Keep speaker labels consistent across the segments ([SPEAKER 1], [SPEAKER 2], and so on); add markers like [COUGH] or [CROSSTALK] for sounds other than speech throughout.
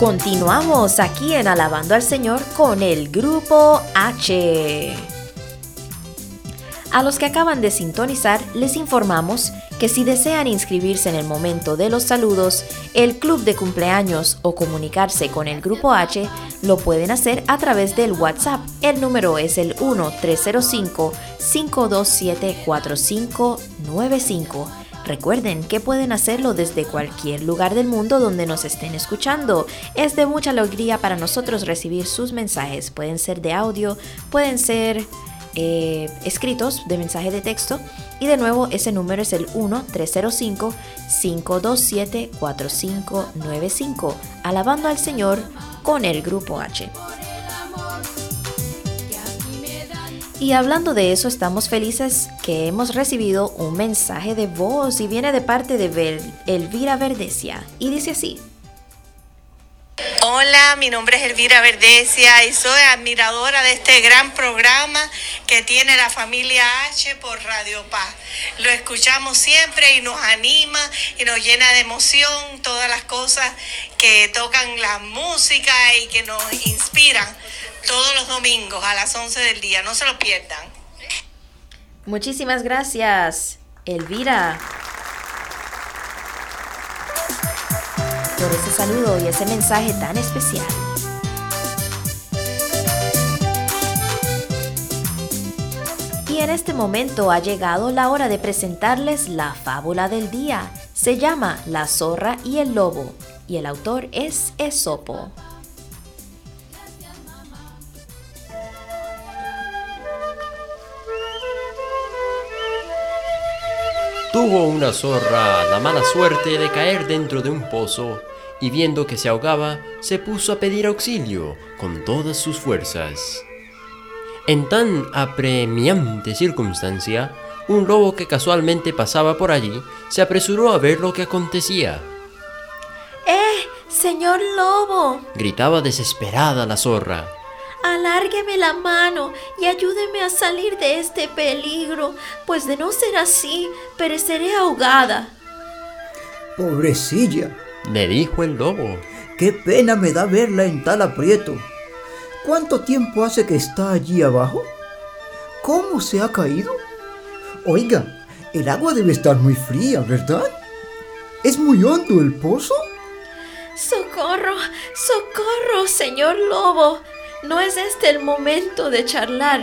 [SPEAKER 1] Continuamos aquí en Alabando al Señor con el grupo H. A los que acaban de sintonizar, les informamos que si desean inscribirse en el momento de los saludos, el club de cumpleaños o comunicarse con el grupo H, lo pueden hacer a través del WhatsApp. El número es el 1-305-527-4595. Recuerden que pueden hacerlo desde cualquier lugar del mundo donde nos estén escuchando. Es de mucha alegría para nosotros recibir sus mensajes. Pueden ser de audio, pueden ser eh, escritos de mensaje de texto. Y de nuevo, ese número es el 1-305-527-4595. Alabando al Señor con el grupo H. Y hablando de eso, estamos felices que hemos recibido un mensaje de voz y viene de parte de Elvira Verdecia. Y dice así.
[SPEAKER 2] Hola, mi nombre es Elvira Verdecia y soy admiradora de este gran programa que tiene la familia H por Radio Paz. Lo escuchamos siempre y nos anima y nos llena de emoción todas las cosas que tocan la música y que nos inspiran todos los domingos a las 11 del día. No se lo pierdan.
[SPEAKER 1] Muchísimas gracias, Elvira, por ese saludo y ese mensaje tan especial. Y en este momento ha llegado la hora de presentarles la fábula del día. Se llama La zorra y el lobo y el autor es Esopo.
[SPEAKER 3] Tuvo una zorra la mala suerte de caer dentro de un pozo y viendo que se ahogaba, se puso a pedir auxilio con todas sus fuerzas. En tan apremiante circunstancia, un lobo que casualmente pasaba por allí se apresuró a ver lo que acontecía.
[SPEAKER 4] ¡Eh, señor lobo!
[SPEAKER 3] gritaba desesperada la zorra.
[SPEAKER 4] Alárgueme la mano y ayúdeme a salir de este peligro, pues de no ser así, pereceré ahogada.
[SPEAKER 5] Pobrecilla,
[SPEAKER 3] le dijo el lobo.
[SPEAKER 5] Qué pena me da verla en tal aprieto. ¿Cuánto tiempo hace que está allí abajo? ¿Cómo se ha caído? Oiga, el agua debe estar muy fría, ¿verdad? ¿Es muy hondo el pozo?
[SPEAKER 4] ¡Socorro! ¡Socorro, señor lobo! No es este el momento de charlar.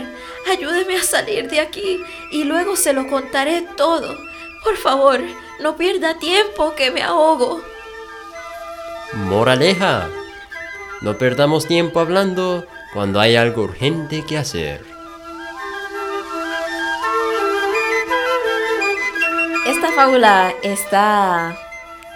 [SPEAKER 4] Ayúdeme a salir de aquí y luego se lo contaré todo. Por favor, no pierda tiempo que me ahogo.
[SPEAKER 3] Moraleja. No perdamos tiempo hablando cuando hay algo urgente que hacer.
[SPEAKER 1] Esta fábula está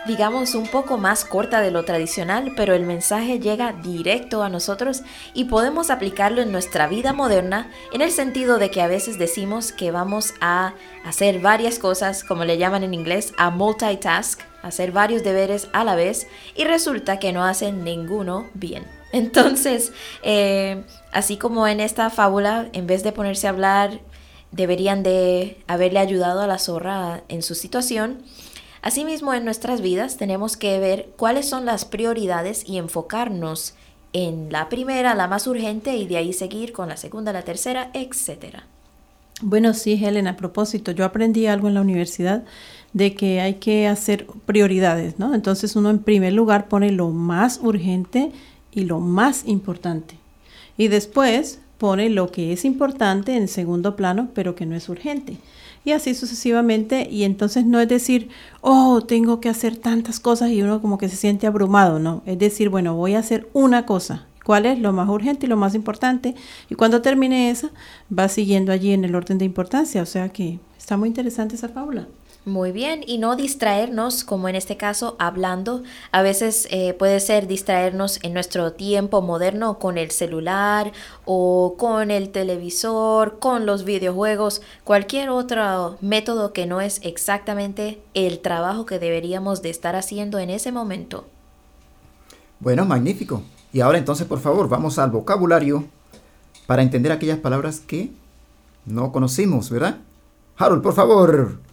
[SPEAKER 1] digamos, un poco más corta de lo tradicional, pero el mensaje llega directo a nosotros y podemos aplicarlo en nuestra vida moderna en el sentido de que a veces decimos que vamos a hacer varias cosas, como le llaman en inglés, a multitask, hacer varios deberes a la vez y resulta que no hacen ninguno bien. [LAUGHS] Entonces, eh, así como en esta fábula, en vez de ponerse a hablar, deberían de haberle ayudado a la zorra en su situación, Asimismo, en nuestras vidas tenemos que ver cuáles son las prioridades y enfocarnos en la primera, la más urgente, y de ahí seguir con la segunda, la tercera, etc.
[SPEAKER 6] Bueno, sí, Helen, a propósito, yo aprendí algo en la universidad de que hay que hacer prioridades, ¿no? Entonces uno en primer lugar pone lo más urgente y lo más importante. Y después pone lo que es importante en segundo plano, pero que no es urgente y así sucesivamente. Y entonces no es decir, oh, tengo que hacer tantas cosas y uno como que se siente abrumado, no. Es decir, bueno, voy a hacer una cosa. ¿Cuál es lo más urgente y lo más importante? Y cuando termine esa, va siguiendo allí en el orden de importancia. O sea que está muy interesante esa fábula.
[SPEAKER 1] Muy bien, y no distraernos, como en este caso, hablando. A veces eh, puede ser distraernos en nuestro tiempo moderno con el celular o con el televisor, con los videojuegos, cualquier otro método que no es exactamente el trabajo que deberíamos de estar haciendo en ese momento.
[SPEAKER 5] Bueno, magnífico. Y ahora entonces, por favor, vamos al vocabulario para entender aquellas palabras que no conocimos, ¿verdad? Harold, por favor.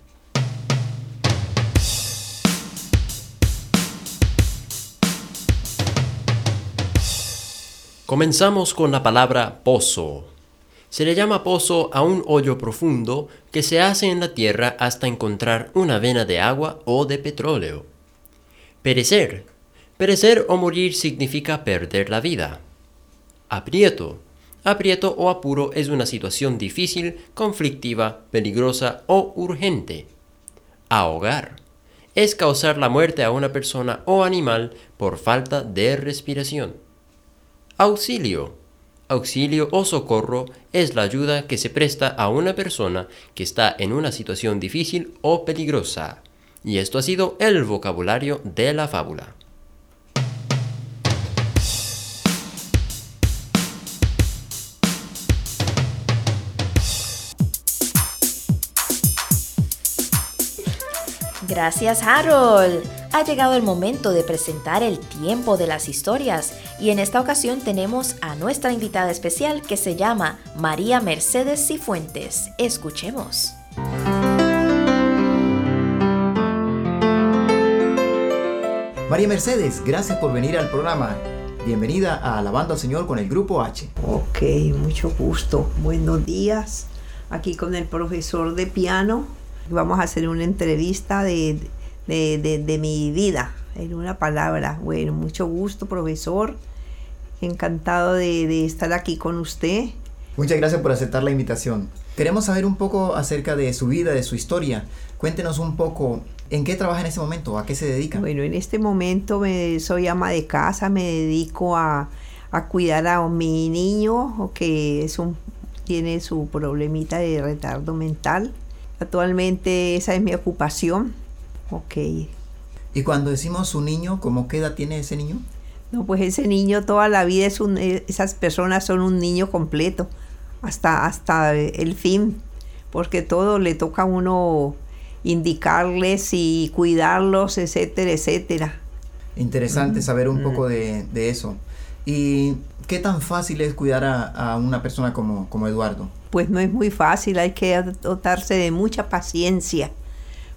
[SPEAKER 3] Comenzamos con la palabra pozo. Se le llama pozo a un hoyo profundo que se hace en la tierra hasta encontrar una vena de agua o de petróleo. Perecer. Perecer o morir significa perder la vida. Aprieto. Aprieto o apuro es una situación difícil, conflictiva, peligrosa o urgente. Ahogar. Es causar la muerte a una persona o animal por falta de respiración. Auxilio. Auxilio o socorro es la ayuda que se presta a una persona que está en una situación difícil o peligrosa. Y esto ha sido el vocabulario de la fábula.
[SPEAKER 1] Gracias Harold. Ha llegado el momento de presentar el tiempo de las historias y en esta ocasión tenemos a nuestra invitada especial que se llama María Mercedes Cifuentes. Escuchemos.
[SPEAKER 7] María Mercedes, gracias por venir al programa. Bienvenida a Alabando al Señor con el Grupo H.
[SPEAKER 8] Ok, mucho gusto. Buenos días. Aquí con el profesor de piano. Vamos a hacer una entrevista de, de, mi vida, en una palabra. Bueno, mucho gusto, profesor. Encantado de, de estar aquí con usted.
[SPEAKER 7] Muchas gracias por aceptar la invitación. Queremos saber un poco acerca de su vida, de su historia. Cuéntenos un poco ¿En qué trabaja en este momento? ¿A qué se dedica?
[SPEAKER 8] Bueno, en este momento me, soy ama de casa, me dedico a, cuidar a mi niño que es un, tiene su problemita de retardo mental. Actualmente esa es mi ocupación. Ok.
[SPEAKER 7] ¿Y cuando decimos su niño, cómo qué edad tiene ese niño?
[SPEAKER 8] No, pues ese niño toda la vida es un, eh, esas personas son un niño completo, hasta, hasta el fin, porque todo le toca a uno indicarles y cuidarlos, etcétera, etcétera.
[SPEAKER 7] Interesante saber un poco de, eso. ¿Y qué tan fácil es cuidar a, una persona como, como, Eduardo?
[SPEAKER 8] Pues no es muy fácil, hay que dotarse de mucha paciencia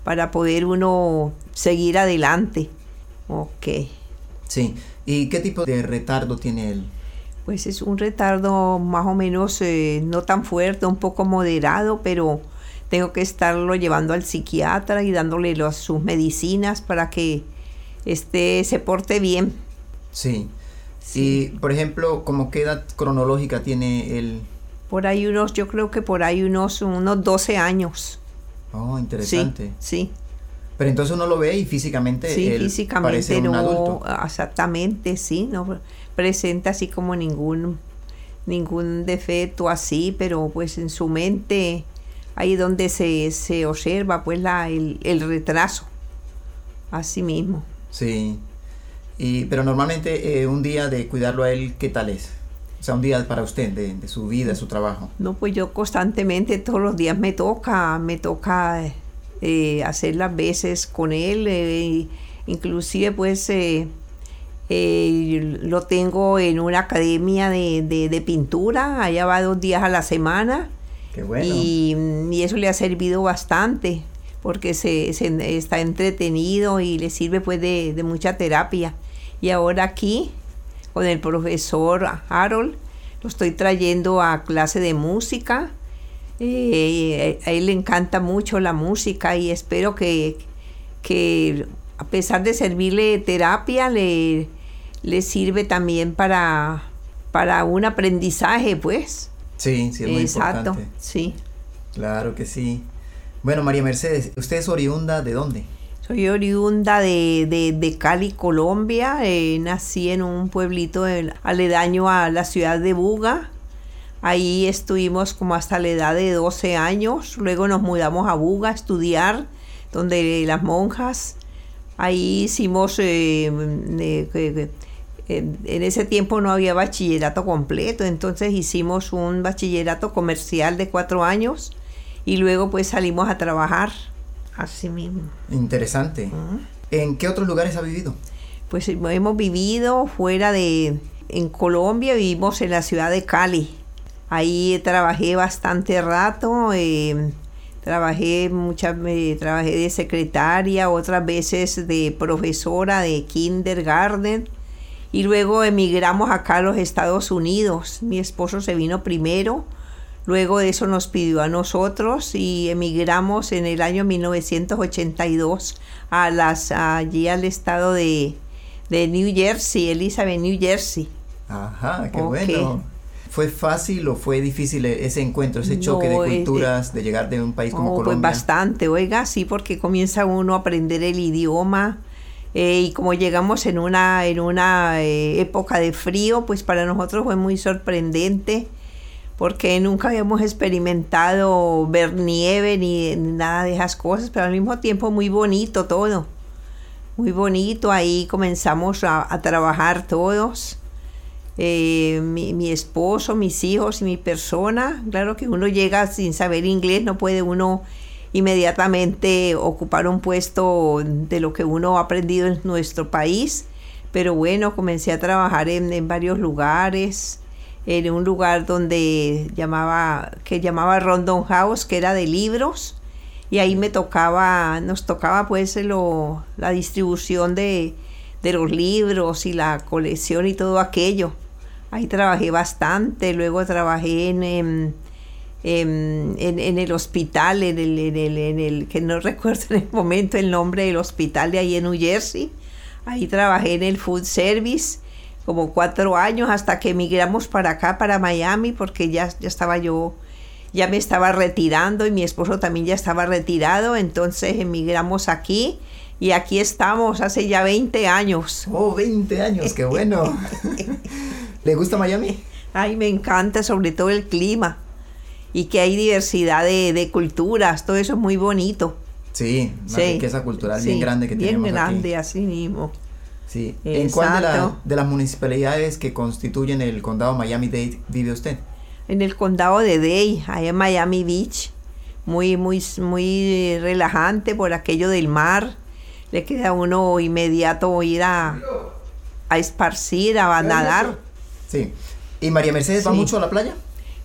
[SPEAKER 8] para poder uno seguir adelante. Ok.
[SPEAKER 7] Sí, ¿y qué tipo de retardo tiene él?
[SPEAKER 8] Pues es un retardo más o menos eh, no tan fuerte, un poco moderado, pero tengo que estarlo llevando al psiquiatra y dándole sus medicinas para que este, se porte bien.
[SPEAKER 7] Sí. Y, por ejemplo, ¿cómo qué edad cronológica tiene él?
[SPEAKER 8] Por ahí unos, yo creo que por ahí unos, unos 12 años.
[SPEAKER 7] Oh, interesante.
[SPEAKER 8] Sí,
[SPEAKER 7] Pero entonces uno lo ve y físicamente
[SPEAKER 8] sí, físicamente no, exactamente, sí, no presenta así como ningún ningún defecto así, pero pues en su mente ahí donde se, se observa pues la, el, el, retraso, así mismo.
[SPEAKER 7] Sí, y, pero normalmente eh, un día de cuidarlo a él, ¿qué tal es? O sea, un día para usted, de, de, su vida, su trabajo.
[SPEAKER 8] No, pues yo constantemente, todos los días me toca, me toca eh, hacer las veces con él, eh, inclusive pues lo tengo en una academia de, de, de pintura, allá va dos días a la semana y, eso le ha servido bastante porque se, está entretenido y le sirve pues de, mucha terapia. Y ahora aquí, con el profesor Harold, lo estoy trayendo a clase de música. Eh, a él le encanta mucho la música y espero que, que a pesar de servirle terapia, le, le sirve también para, para un aprendizaje, pues.
[SPEAKER 7] Sí, sí, es muy
[SPEAKER 8] Exacto, sí.
[SPEAKER 7] Claro que sí. Bueno, María Mercedes, ¿usted es oriunda de dónde?
[SPEAKER 8] Soy oriunda de, Cali, Colombia. Eh, nací en un pueblito aledaño a la ciudad de Buga. Ahí estuvimos como hasta la edad de 12 años. Luego nos mudamos a Buga a estudiar, donde las monjas. Ahí hicimos eh, en, ese tiempo no había bachillerato completo, entonces hicimos un bachillerato comercial de cuatro años y luego pues salimos a trabajar así mismo.
[SPEAKER 7] Interesante. ¿En qué otros lugares ha vivido?
[SPEAKER 8] Pues hemos vivido fuera de, en Colombia vivimos en la ciudad de Cali. Ahí trabajé bastante rato, eh, trabajé muchas, eh, trabajé de secretaria, otras veces de profesora de kindergarten Y luego emigramos acá a los Estados Unidos. Mi esposo se vino primero, luego de eso nos pidió a nosotros y emigramos en el año 1982 a las, allí al estado de, de New Jersey, Elizabeth, New Jersey.
[SPEAKER 7] Ajá, qué bueno. ¿Fue fácil o fue difícil ese encuentro, ese choque de culturas, de, llegar de un país como Colombia?
[SPEAKER 8] Pues bastante, oiga, sí, porque comienza uno a aprender el idioma. Eh, y como llegamos en una, en una eh, época de frío, pues para nosotros fue muy sorprendente porque nunca habíamos experimentado ver nieve ni, nada de esas cosas, pero al mismo tiempo muy bonito todo, muy bonito. Ahí comenzamos a trabajar todos eh, mi, esposo, mis hijos y mi persona. Claro que uno llega sin saber inglés, no puede uno inmediatamente ocupar un puesto de lo que uno ha aprendido en nuestro país. Pero bueno, comencé a trabajar en, varios lugares, en un lugar donde llamaba, que llamaba Rondon House, que era de libros, y ahí me tocaba, nos tocaba pues lo, la distribución de, de los libros y la colección y todo aquello. Ahí trabajé bastante, luego trabajé en, em, em, en, el hospital, en el, en, el, que no [LAUGHS] recuerdo en el momento el nombre del hospital de ahí en New Jersey. Ahí trabajé en el food service como cuatro años hasta que emigramos para acá, para Miami, porque ya, ya estaba yo, ya me estaba retirando y mi esposo también ya estaba retirado, entonces emigramos aquí y aquí estamos hace ya 20 años.
[SPEAKER 7] Oh, 20 años, qué bueno. [LAUGHS] ¿Le gusta Miami?
[SPEAKER 8] Ay, me encanta sobre todo el clima y que hay diversidad de, culturas, todo eso es muy bonito.
[SPEAKER 7] Sí, una riqueza cultural bien grande que tenemos
[SPEAKER 8] Bien grande, así mismo.
[SPEAKER 7] Sí. ¿En cuál de, las municipalidades que constituyen el condado Miami-Dade vive usted?
[SPEAKER 8] En el condado de Dade, allá en Miami Beach. Muy, muy, muy relajante por aquello del mar. Le queda uno inmediato ir a, a esparcir, a nadar.
[SPEAKER 7] Sí. ¿Y María Mercedes va mucho a la playa?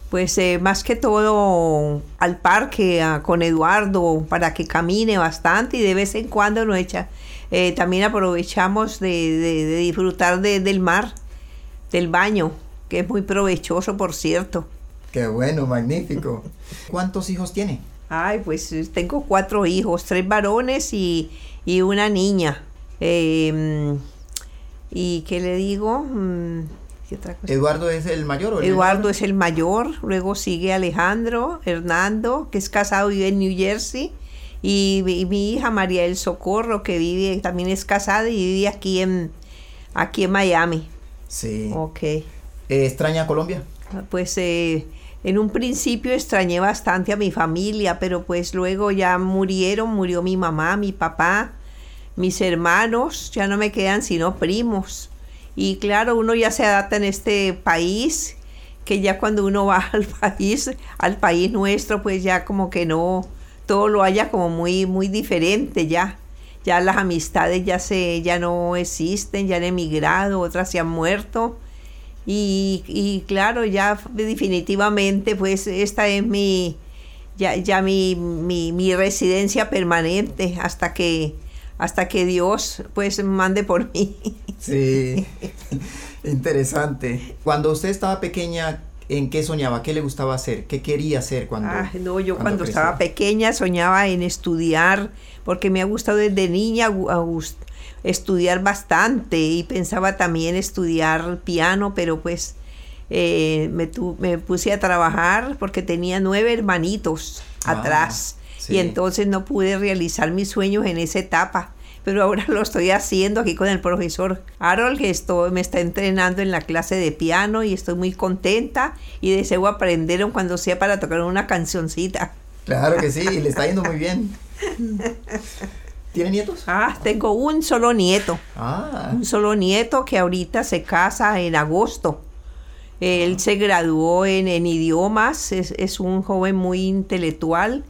[SPEAKER 8] Pues eh, más que todo al parque con Eduardo para que camine bastante y de vez en cuando nos echa. Eh, también aprovechamos de, disfrutar del mar, del baño, que es muy provechoso, por cierto.
[SPEAKER 7] Qué bueno, magnífico. [LAUGHS] ¿Cuántos hijos tiene?
[SPEAKER 8] Ay, pues tengo cuatro hijos, tres varones y, una niña. Em, ¿Y qué le digo? Mm,
[SPEAKER 7] ¿Eduardo es el mayor?
[SPEAKER 8] Eduardo es el mayor, luego sigue Alejandro, Hernando, que es casado y vive en New Jersey, y, mi hija María del Socorro, que vive, también es casada y vive aquí en, aquí en Miami.
[SPEAKER 7] Sí.
[SPEAKER 8] Ok.
[SPEAKER 7] Eh, ¿Extraña Colombia?
[SPEAKER 8] Pues eh, en un principio extrañé bastante a mi familia, pero pues luego ya murieron, murió mi mamá, mi papá, mis hermanos, ya no me quedan sino primos. Y claro, uno ya se adapta en este país, que ya cuando uno [LAUGHS] va al país, al país nuestro, pues ya como que no, todo lo haya como muy, muy diferente ya. Ya las amistades ya se, ya no existen, ya han emigrado, otras se han muerto. Y, y claro, ya definitivamente, pues esta es mi, ya, ya mi, mi, mi residencia permanente hasta que hasta que Dios pues mande por mí.
[SPEAKER 7] Sí, [LAUGHS] interesante. Cuando usted estaba pequeña, ¿en qué soñaba? ¿Qué le gustaba hacer? ¿Qué quería hacer cuando?
[SPEAKER 8] Ah, no, yo cuando, estaba pequeña soñaba en estudiar, porque me ha gustado desde niña estudiar bastante y pensaba también estudiar piano, pero pues eh, me, me, puse a trabajar porque tenía nueve hermanitos ah. atrás y entonces no pude realizar mis sueños en esa etapa. Pero ahora lo estoy haciendo aquí con el profesor Harold, que esto, me está entrenando en la clase de piano y estoy muy contenta y deseo aprender cuando sea para tocar una cancioncita.
[SPEAKER 7] Claro que sí, y le está yendo muy bien. [LAUGHS] ¿Tiene nietos?
[SPEAKER 8] Ah, tengo un solo nieto. Ah. Un solo nieto que ahorita se casa en agosto. Él ah. se graduó en, idiomas, es, es, un joven muy intelectual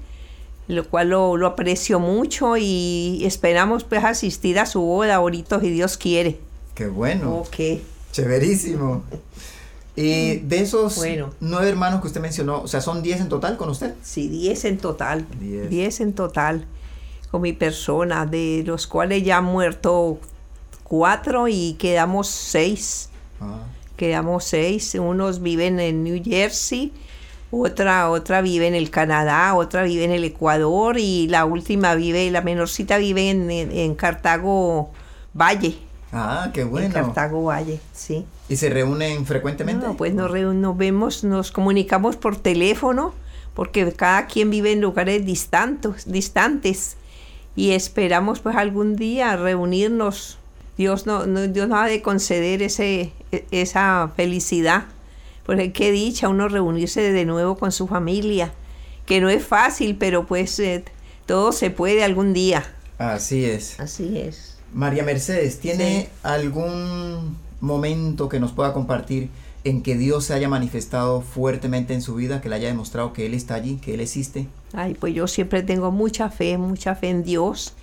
[SPEAKER 8] lo cual lo, aprecio mucho y esperamos pues asistir a su boda ahorita si Dios quiere.
[SPEAKER 7] Qué bueno.
[SPEAKER 8] Ok.
[SPEAKER 7] Chéverísimo. Y de esos nueve hermanos que usted mencionó, o sea, ¿son diez en total con usted?
[SPEAKER 8] Sí, diez en total. Diez. en total con mi persona, de los cuales ya han muerto cuatro y quedamos seis. Ah. Quedamos seis. Unos viven en New Jersey, otra, otra vive en el Canadá, otra vive en el Ecuador y la última vive, la menorcita vive en, en, Cartago Valle.
[SPEAKER 7] Ah, qué bueno.
[SPEAKER 8] En Cartago Valle, sí.
[SPEAKER 7] ¿Y se reúnen frecuentemente?
[SPEAKER 8] No, pues nos, nos vemos, nos comunicamos por teléfono, porque cada quien vive en lugares distantes, distantes y esperamos pues algún día reunirnos. Dios no, Dios nos ha de conceder ese, e, esa felicidad, porque qué dicha uno reunirse de nuevo con su familia, que no es fácil, pero pues eh, todo se puede algún día.
[SPEAKER 7] Así es.
[SPEAKER 8] Así es.
[SPEAKER 7] María Mercedes, ¿tiene algún momento que nos pueda compartir en que Dios se haya manifestado fuertemente en su vida, que le haya demostrado que Él está allí, que Él existe?
[SPEAKER 8] Ay, pues yo siempre tengo mucha fe, mucha fe en Dios.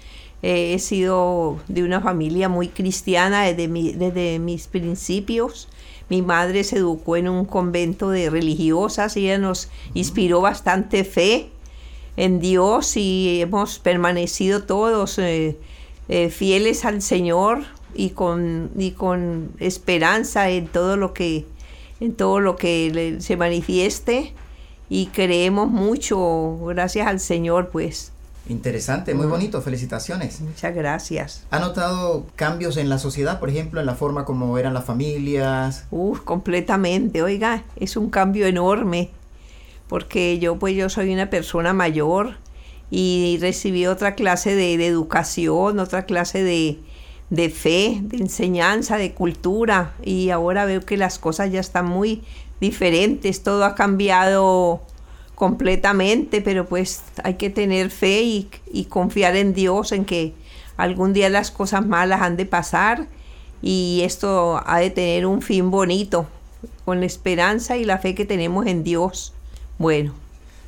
[SPEAKER 8] Eh, he sido de una familia muy cristiana desde, desde mis principios. Mi madre se educó en un convento de religiosas y ella nos inspiró bastante fe en Dios y hemos permanecido todos eh, eh, fieles al Señor y con, y con esperanza en todo lo que, en todo lo que se manifieste y creemos mucho, gracias al Señor, pues.
[SPEAKER 7] Interesante, muy bonito, felicitaciones.
[SPEAKER 8] Muchas gracias.
[SPEAKER 7] ¿Ha notado cambios en la sociedad, por ejemplo, en la forma como eran las familias?
[SPEAKER 8] Uf, completamente, oiga, es un cambio enorme, porque yo pues yo soy una persona mayor y recibí otra clase de educación, otra clase de, de fe, de enseñanza, de cultura y ahora veo que las cosas ya están muy diferentes, todo ha cambiado completamente, pero pues hay que tener fe y, confiar en Dios, en que algún día las cosas malas han de pasar y esto ha de tener un fin bonito, con la esperanza y la fe que tenemos en Dios. Bueno.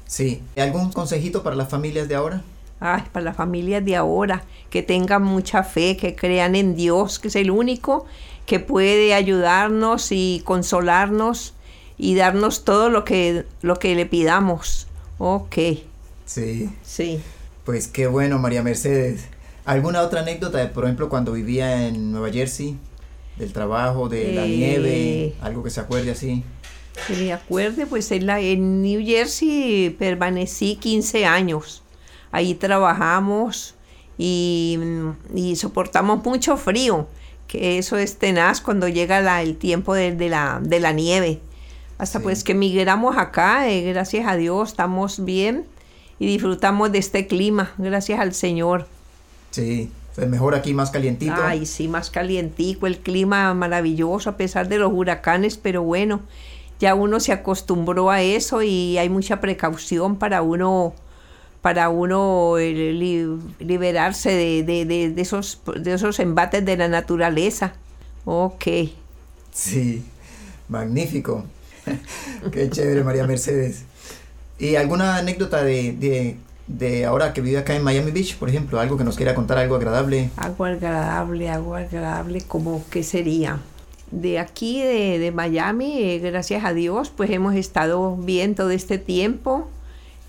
[SPEAKER 7] Sí, ¿algún consejito para las familias de ahora?
[SPEAKER 8] Ay, para las familias de ahora, que tengan mucha fe, que crean en Dios, que es el único que puede ayudarnos y consolarnos y darnos todo lo que, lo que le pidamos. Ok.
[SPEAKER 7] Sí.
[SPEAKER 8] Sí.
[SPEAKER 7] Pues qué bueno, María Mercedes. ¿Alguna otra anécdota, de, por ejemplo, cuando vivía en Nueva Jersey? Del trabajo, de la eh, nieve, algo que se acuerde así.
[SPEAKER 8] Que me acuerde, pues en, la, en New Jersey permanecí 15 años ahí trabajamos y, soportamos mucho frío, que eso es tenaz cuando llega el tiempo de, la, de, la, nieve. Hasta pues que migramos acá, eh, gracias a Dios, estamos bien y disfrutamos de este clima, gracias al Señor.
[SPEAKER 7] Sí, es mejor aquí más calientito.
[SPEAKER 8] Ay, sí, más calientico, el clima maravilloso a pesar de los huracanes, pero bueno, ya uno se acostumbró a eso y hay mucha precaución para uno para uno liberarse de, esos, de esos embates de la naturaleza. Ok.
[SPEAKER 7] Sí, magnífico. [LAUGHS] Qué chévere, María Mercedes. ¿Y alguna anécdota de, ahora que vive acá en Miami Beach, por ejemplo? Algo que nos quiera contar, algo agradable.
[SPEAKER 8] Algo agradable, algo agradable, como qué sería. De aquí, de, Miami, eh, gracias a Dios, pues hemos estado bien todo este tiempo.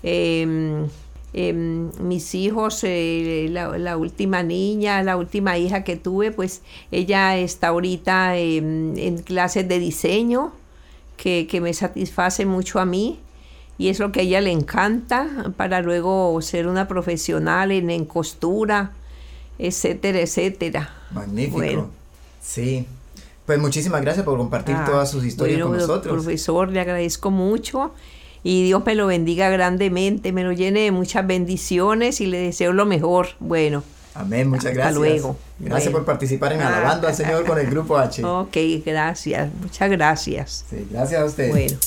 [SPEAKER 8] Em, Em, mis hijos, eh, la, última niña, la última hija que tuve, pues ella está ahorita em, en clases de diseño, que, me satisface mucho a mí y es lo que a ella le encanta para luego ser una profesional en, costura, etcétera, etcétera.
[SPEAKER 7] Magnífico. Sí. Pues muchísimas gracias por compartir ah, todas sus historias con nosotros.
[SPEAKER 8] Profesor, le agradezco mucho y Dios me lo bendiga grandemente, me lo llene de muchas bendiciones y le deseo lo mejor. Bueno.
[SPEAKER 7] Amén, muchas gracias.
[SPEAKER 8] Hasta luego.
[SPEAKER 7] Gracias por participar en Alabando al Señor con el Grupo H. [LAUGHS]
[SPEAKER 8] Ok, gracias, muchas gracias.
[SPEAKER 7] Sí, gracias a usted.
[SPEAKER 8] Bueno.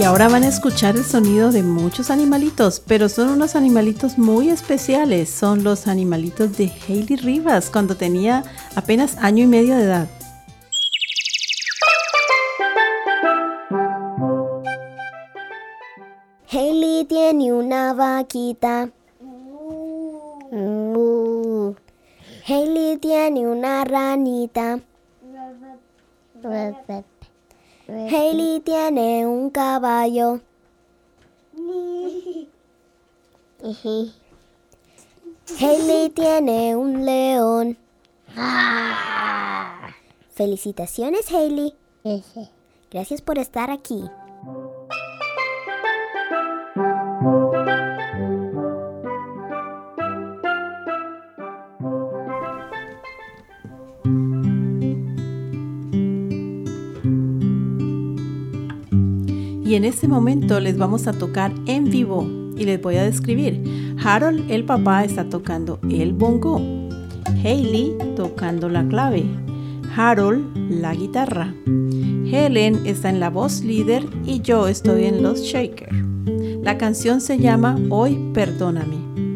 [SPEAKER 6] Y ahora van a escuchar el sonido de muchos animalitos, pero son unos animalitos muy especiales. Son los animalitos de Hailey Rivas cuando tenía apenas año y medio de edad.
[SPEAKER 9] Tiene una vaquita. Uh. Hailey tiene una ranita. Hailey tiene un caballo. Haley tiene un león. Felicitaciones, Haley. Gracias por estar aquí.
[SPEAKER 6] Y en este momento les vamos a tocar en vivo y les voy a describir. Harold, el papá, está tocando el bongo. Hailey tocando la clave. Harold, la guitarra. Helen está en la voz líder y yo estoy en los shaker. La canción se llama Hoy Perdóname.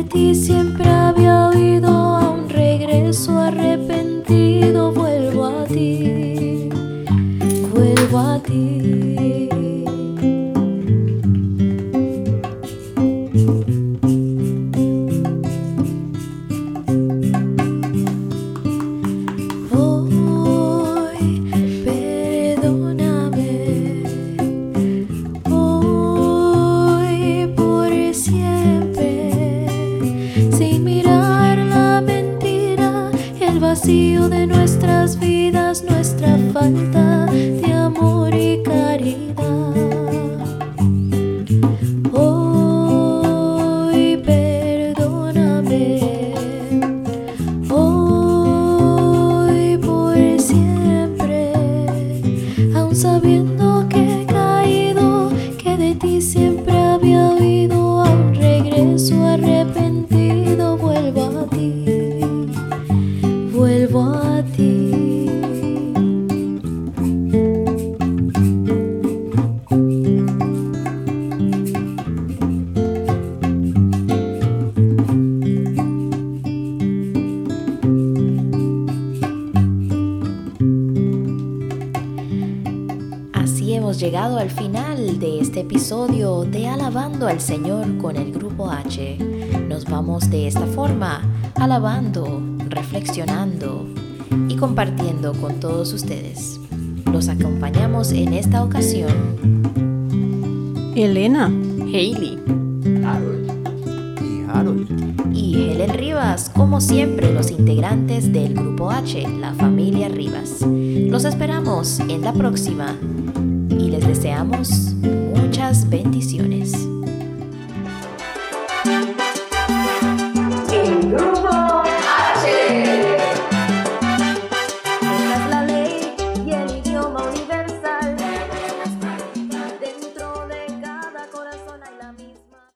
[SPEAKER 10] Al Señor con el grupo H. Nos vamos de esta forma, alabando, reflexionando y compartiendo con todos ustedes. Los acompañamos en esta ocasión.
[SPEAKER 6] Elena,
[SPEAKER 10] Hailey,
[SPEAKER 1] Harold y Harold.
[SPEAKER 10] Y Helen Rivas, como siempre, los integrantes del grupo H, la familia Rivas. Los esperamos en la próxima y les deseamos muchas bendiciones.